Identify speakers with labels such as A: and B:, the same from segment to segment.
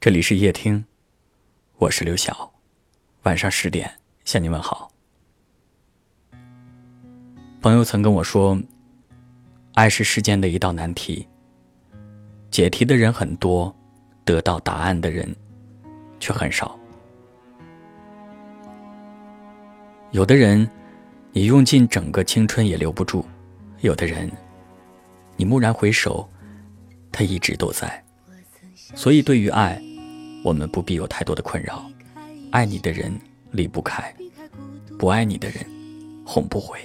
A: 这里是夜听，我是刘晓。晚上十点向你问好。朋友曾跟我说，爱是世间的一道难题，解题的人很多，得到答案的人却很少。有的人，你用尽整个青春也留不住；有的人，你蓦然回首，他一直都在。所以，对于爱，我们不必有太多的困扰。爱你的人离不开，不爱你的人哄不回。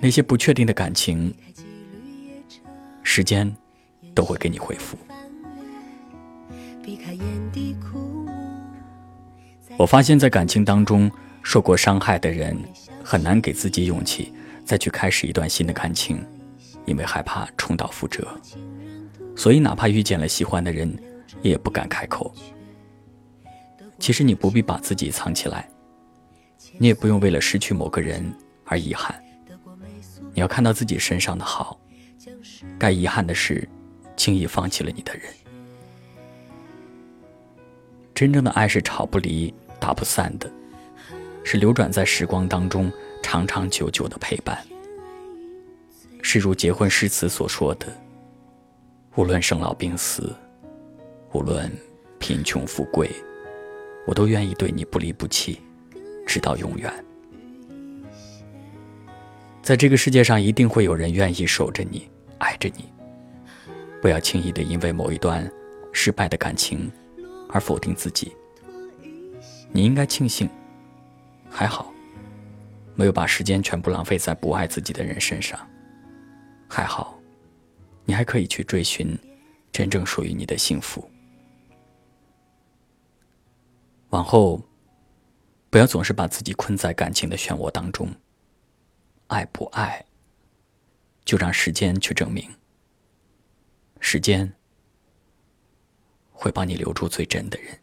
A: 那些不确定的感情，时间都会给你回复。我发现，在感情当中受过伤害的人，很难给自己勇气再去开始一段新的感情，因为害怕重蹈覆辙。所以，哪怕遇见了喜欢的人，也不敢开口。其实，你不必把自己藏起来，你也不用为了失去某个人而遗憾。你要看到自己身上的好，该遗憾的是，轻易放弃了你的人。真正的爱是吵不离、打不散的，是流转在时光当中长长久久的陪伴。是如结婚诗词所说的。无论生老病死，无论贫穷富贵，我都愿意对你不离不弃，直到永远。在这个世界上，一定会有人愿意守着你，爱着你。不要轻易的因为某一段失败的感情而否定自己。你应该庆幸，还好，没有把时间全部浪费在不爱自己的人身上。还好。你还可以去追寻真正属于你的幸福。往后，不要总是把自己困在感情的漩涡当中。爱不爱，就让时间去证明。时间会帮你留住最真的人。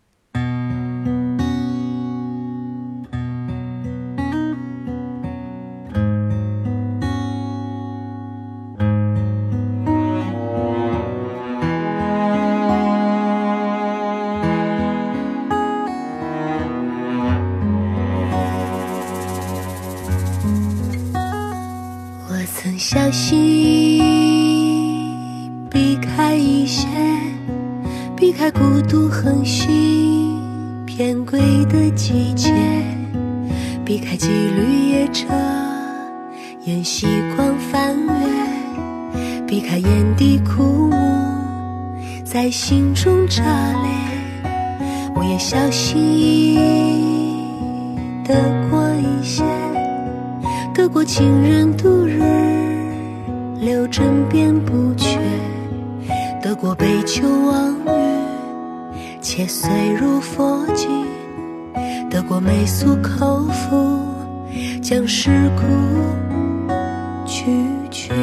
B: 小心避开一些，避开孤独横行偏轨的季节，避开几缕夜车沿夕光翻越，避开眼底枯木在心中炸裂。我也小心翼翼得过一些，得过情人得过杯酒忘语，切碎如佛经；得过美俗口服，将世故拒绝。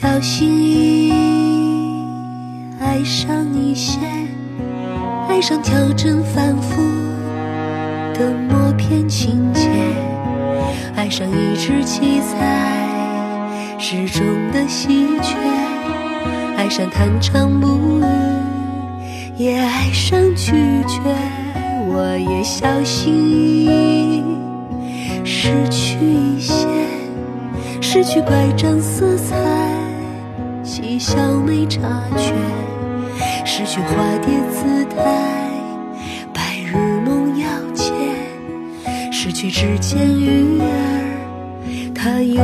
B: 小心翼翼爱上一些，爱上调整反复的默片情节，爱上一只七彩时钟的喜鹊，爱上弹唱母语，也爱上拒绝。我也小心翼翼失去一些，失去乖张色彩，嬉笑没察觉，失去化蝶姿态，白日梦要切，失去指尖鱼儿，它有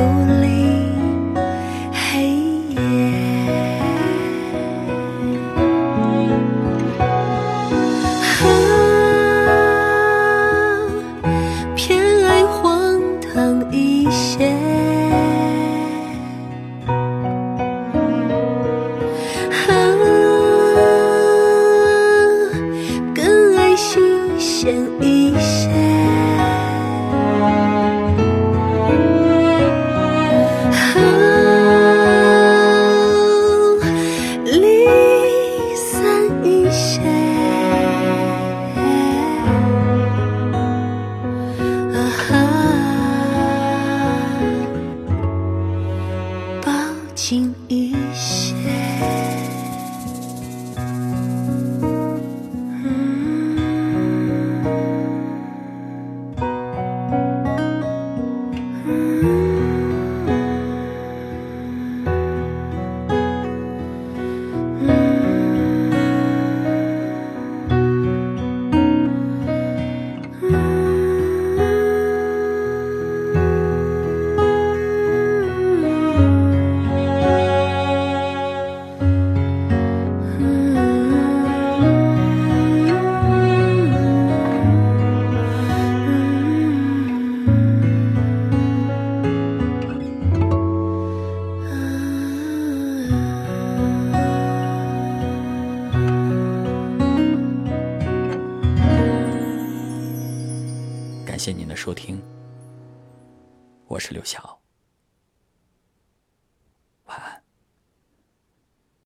B: 鲜
A: 谢您的收听，我是刘晓。